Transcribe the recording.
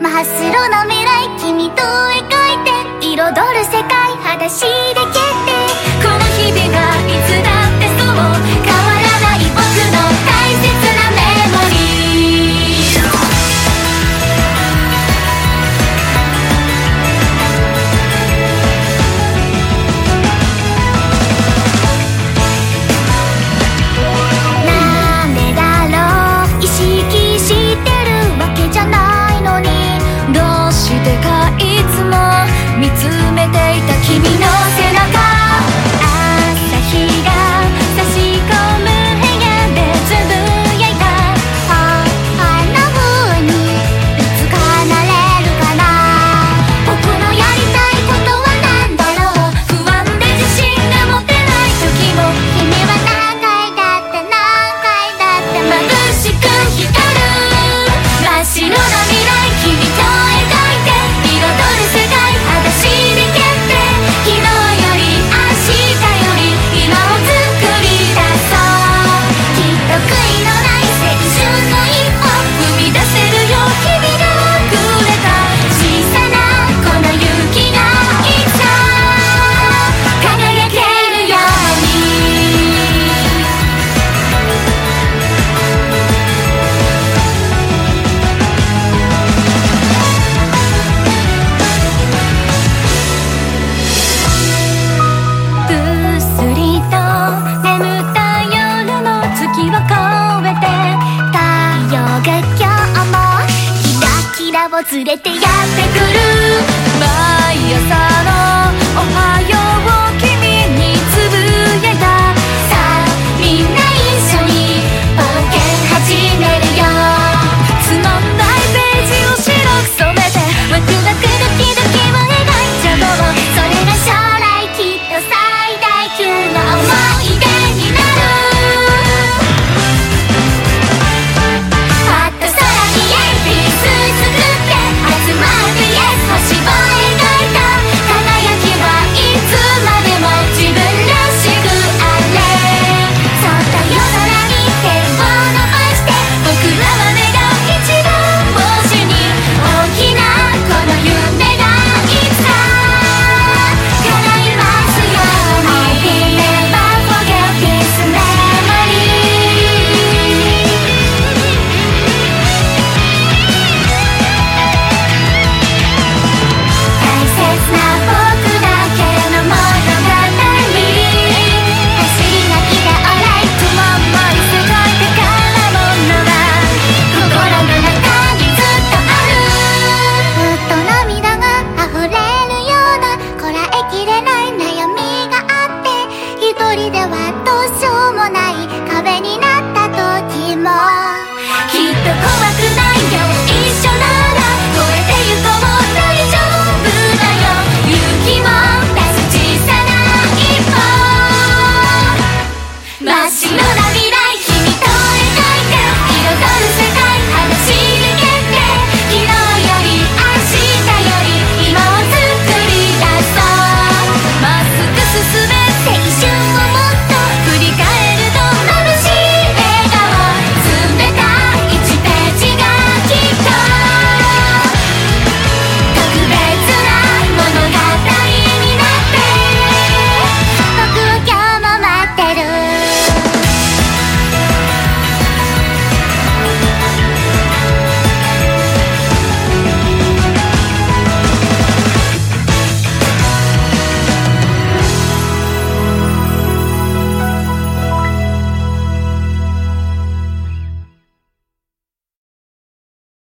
真っ白な未来君と描いて彩る世界裸足で蹴って連れてやってくる。毎朝のおはよう。